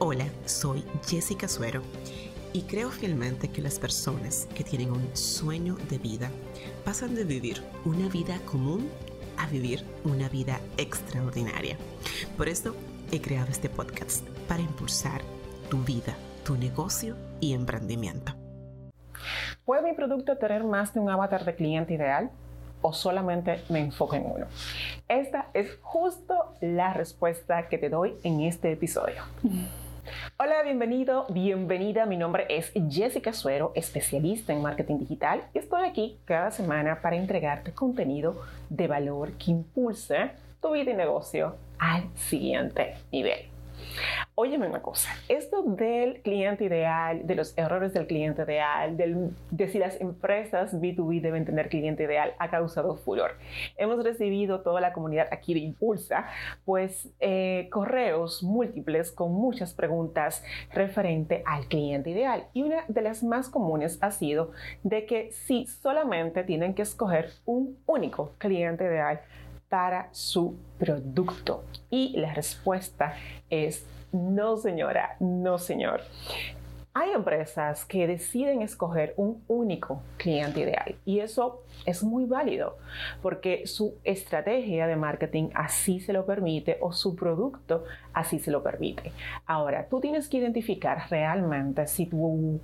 Hola, soy Jessica Suero y creo fielmente que las personas que tienen un sueño de vida pasan de vivir una vida común a vivir una vida extraordinaria. Por eso he creado este podcast para impulsar tu vida, tu negocio y emprendimiento. ¿Puede mi producto tener más de un avatar de cliente ideal? ¿O solamente me enfoco en uno? Esta es justo la respuesta que te doy en este episodio. Hola, bienvenido, bienvenida. Mi nombre es Jessica Suero, especialista en marketing digital y estoy aquí cada semana para entregarte contenido de valor que impulse tu vida y negocio al siguiente nivel. Óyeme una cosa, esto del cliente ideal, de los errores del cliente ideal, de si las empresas B2B deben tener cliente ideal, ha causado furor. Hemos recibido toda la comunidad aquí de Impulsa, pues eh, correos múltiples con muchas preguntas referente al cliente ideal. Y una de las más comunes ha sido de que si solamente tienen que escoger un único cliente ideal para su producto. Y la respuesta es no, señora, no, señor. Hay empresas que deciden escoger un único cliente ideal y eso es muy válido porque su estrategia de marketing así se lo permite o su producto así se lo permite. Ahora, tú tienes que identificar realmente si tu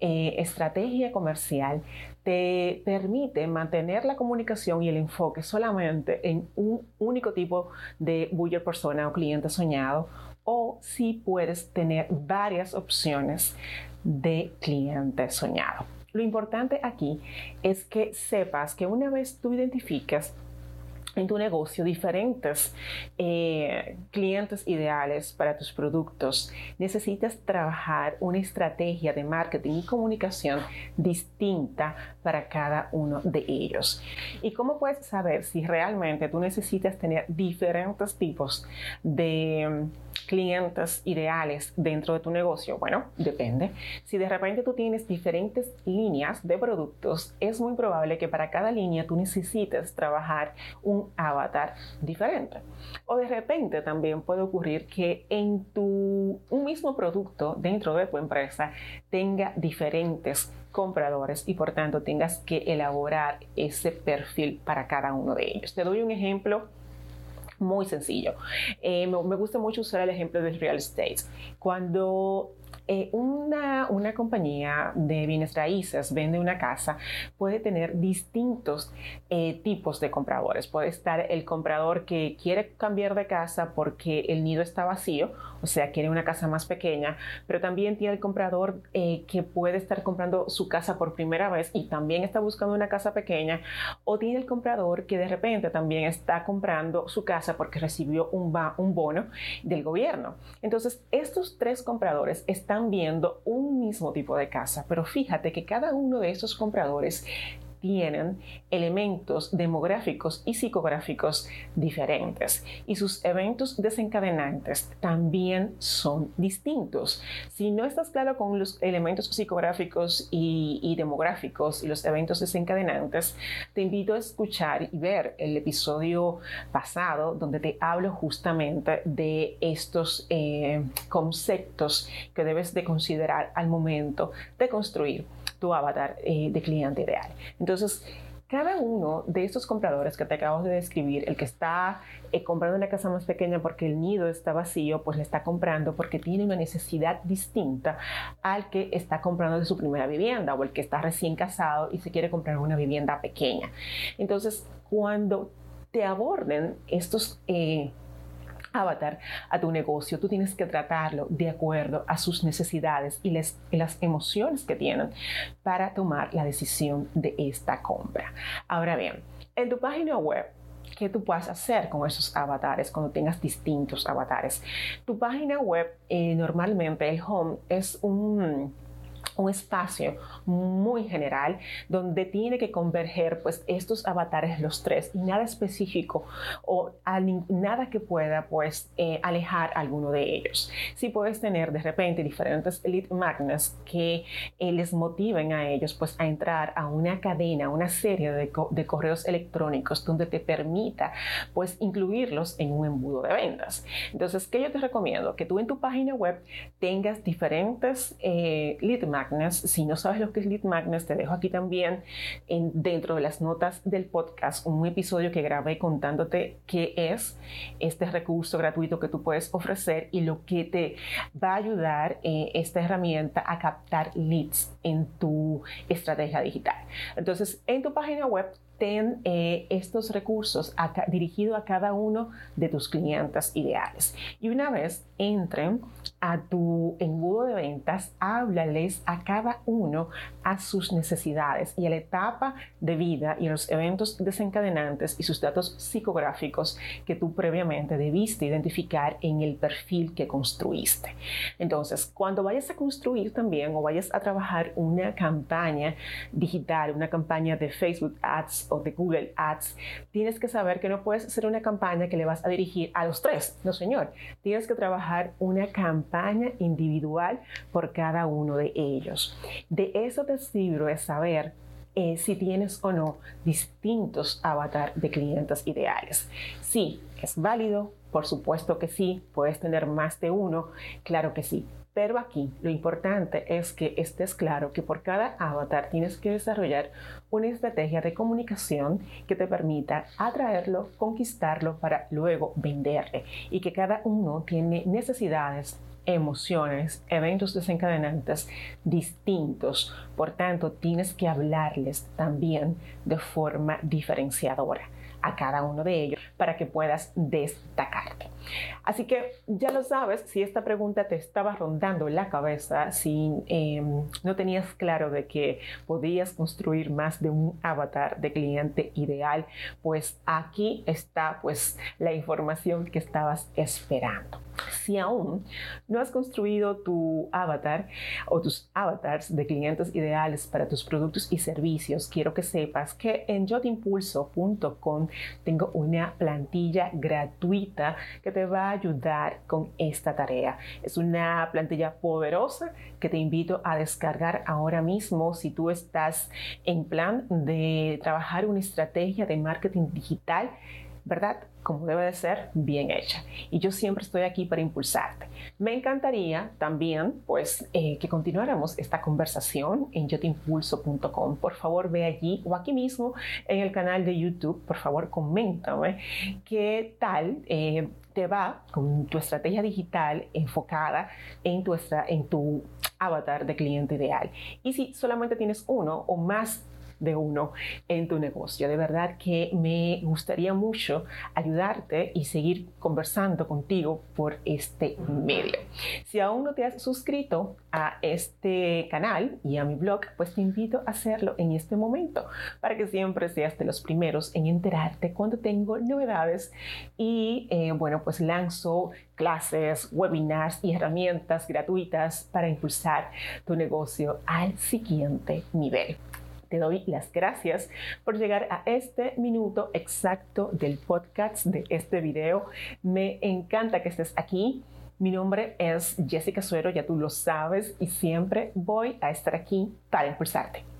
eh, estrategia comercial te permite mantener la comunicación y el enfoque solamente en un único tipo de buyer persona o cliente soñado o si puedes tener varias opciones de cliente soñado. Lo importante aquí es que sepas que una vez tú identificas en tu negocio diferentes eh, clientes ideales para tus productos, necesitas trabajar una estrategia de marketing y comunicación distinta para cada uno de ellos. ¿Y cómo puedes saber si realmente tú necesitas tener diferentes tipos de clientes ideales dentro de tu negocio? Bueno, depende. Si de repente tú tienes diferentes líneas de productos, es muy probable que para cada línea tú necesites trabajar un avatar diferente. O de repente también puede ocurrir que en tu un mismo producto dentro de tu empresa tenga diferentes compradores y por tanto tengas que elaborar ese perfil para cada uno de ellos. Te doy un ejemplo muy sencillo. Eh, me, me, gusta mucho usar el ejemplo del real estate. Cuando eh, una, una, compañía de bienes raíces vende una casa, puede tener distintos eh, tipos de compradores. Puede estar el comprador que quiere cambiar de casa porque el nido está vacío, o sea, quiere una casa más pequeña, pero también tiene el comprador eh, que puede estar comprando su casa por primera vez y también está buscando una casa pequeña, o tiene el comprador que de repente también está comprando su casa porque recibió un, un bono del gobierno. Entonces, estos tres compradores están viendo un mismo tipo de casa, pero fíjate que cada uno de esos compradores tienen elementos demográficos y psicográficos diferentes y sus eventos desencadenantes también son distintos. Si no estás claro con los elementos psicográficos y, demográficos y los eventos desencadenantes, te invito a escuchar y ver el episodio pasado donde te hablo justamente de estos eh, conceptos que debes de considerar al momento de construir tu avatar eh, de cliente ideal. Cada uno de estos compradores que te acabo de describir, el que está eh, comprando una casa más pequeña porque el nido está vacío, pues le está comprando porque tiene una necesidad distinta al que está comprando de su primera vivienda o el que está recién casado y se quiere comprar una vivienda pequeña. Entonces, cuando te aborden estos... Eh, avatar a tu negocio, tú tienes que tratarlo de acuerdo a sus necesidades y, las emociones que tienen para tomar la decisión de esta compra. Ahora bien, en tu página web ¿qué tú puedes hacer con esos avatares cuando tengas distintos avatares. Tu página web, eh, normalmente el home es un un espacio muy general donde tiene que converger pues estos avatares los tres y nada específico o nada que pueda pues eh, alejar alguno de ellos. Si puedes tener de repente diferentes lead magnets que eh, les motiven a ellos pues a entrar a una cadena, una serie de, de correos electrónicos donde te permita pues incluirlos en un embudo de ventas. Entonces, ¿qué yo te recomiendo? Que tú en tu página web tengas diferentes eh, lead magnets. Si no sabes lo que es lead magnets, te dejo aquí también en, dentro de las notas del podcast un episodio que grabé contándote qué es este recurso gratuito que tú puedes ofrecer y lo que te va a ayudar eh, esta herramienta a captar leads en tu estrategia digital. Entonces, en tu página web ten eh, estos recursos dirigidos a cada uno de tus clientes ideales. Y una vez entren a tu embudo de ventas, háblales a cada uno a sus necesidades y a la etapa de vida y a los eventos desencadenantes y sus datos psicográficos que tú previamente debiste identificar en el perfil que construiste. Entonces, cuando vayas a construir también o vayas a trabajar una campaña digital, una campaña de Facebook Ads o de Google Ads, tienes que saber que no puedes hacer una campaña que le vas a dirigir a los tres. No, señor. Tienes que trabajar una campaña individual por cada uno de ellos. De eso te sirve saber eh, si tienes o no distintos avatar de clientes ideales. Sí, es válido, por supuesto que sí, puedes tener más de uno, claro que sí, pero aquí lo importante es que estés claro que por cada avatar tienes que desarrollar una estrategia de comunicación que te permita atraerlo, conquistarlo para luego venderle y que cada uno tiene necesidades emociones, eventos desencadenantes distintos. Por tanto, tienes que hablarles también de forma diferenciadora a cada uno de ellos para que puedas destacarte. Así que ya lo sabes, si esta pregunta te estaba rondando la cabeza, si em, no tenías claro de que podías construir más de un avatar de cliente ideal, pues aquí está pues la información que estabas esperando. Si aún no has construido tu avatar o tus avatars de clientes ideales para tus productos y servicios, quiero que sepas que en yotimpulso.com tengo una plantilla gratuita que te va a ayudar con esta tarea. Es una plantilla poderosa que te invito a descargar ahora mismo si tú estás en plan de trabajar una estrategia de marketing digital ¿verdad? Como debe de ser, bien hecha. Y yo siempre estoy aquí para impulsarte. Me encantaría también, pues, eh, que continuáramos esta conversación en yotimpulso.com. Por favor, ve allí o aquí mismo en el canal de YouTube. Por favor, coméntame qué tal eh, te va con tu estrategia digital enfocada en tu, en tu avatar de cliente ideal. Y si solamente tienes uno o más de uno en tu negocio. De verdad que me gustaría mucho ayudarte y seguir conversando contigo por este medio. Si aún no te has suscrito a este canal y a mi blog, pues te invito a hacerlo en este momento para que siempre seas de los primeros en enterarte cuando tengo novedades y eh, bueno, pues lanzo clases, webinars y herramientas gratuitas para impulsar tu negocio al siguiente nivel. Te doy las gracias por llegar a este minuto exacto del podcast de este video. Me encanta que estés aquí. Mi nombre es Jessica Suero, ya tú lo sabes, y siempre voy a estar aquí para impulsarte.